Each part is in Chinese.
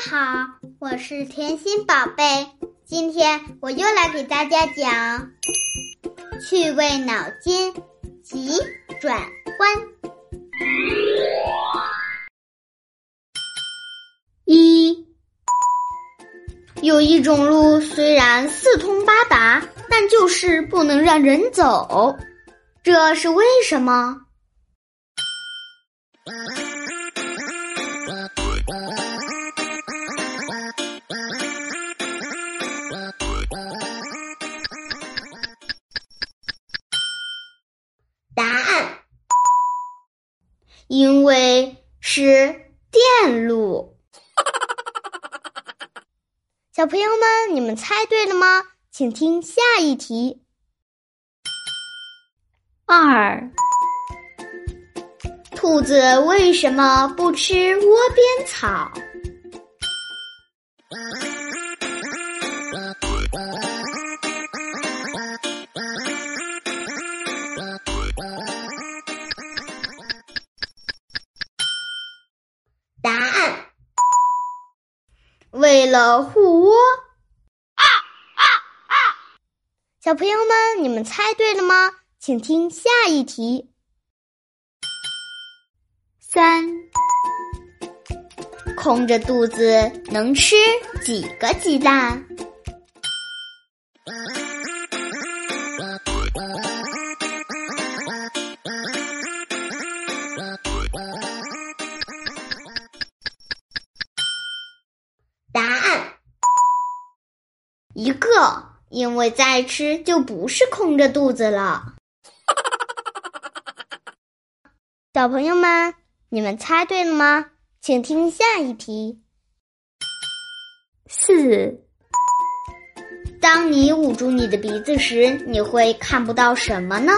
好，我是甜心宝贝。今天我又来给大家讲趣味脑筋急转弯。一，有一种路虽然四通八达，但就是不能让人走，这是为什么？因为是电路。小朋友们，你们猜对了吗？请听下一题。二，兔子为什么不吃窝边草？为了护窝。啊啊啊！小朋友们，你们猜对了吗？请听下一题。三，空着肚子能吃几个鸡蛋？一个，因为再吃就不是空着肚子了。小朋友们，你们猜对了吗？请听下一题。四，当你捂住你的鼻子时，你会看不到什么呢？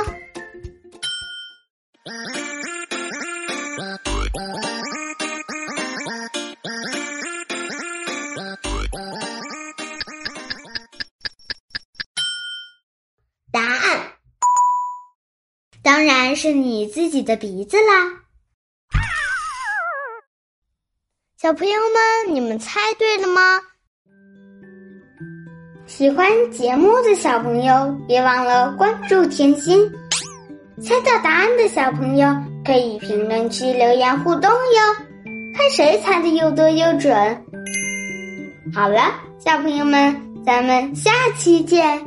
当然是你自己的鼻子啦！小朋友们，你们猜对了吗？喜欢节目的小朋友，别忘了关注甜心。猜到答案的小朋友可以评论区留言互动哟，看谁猜的又多又准。好了，小朋友们，咱们下期见。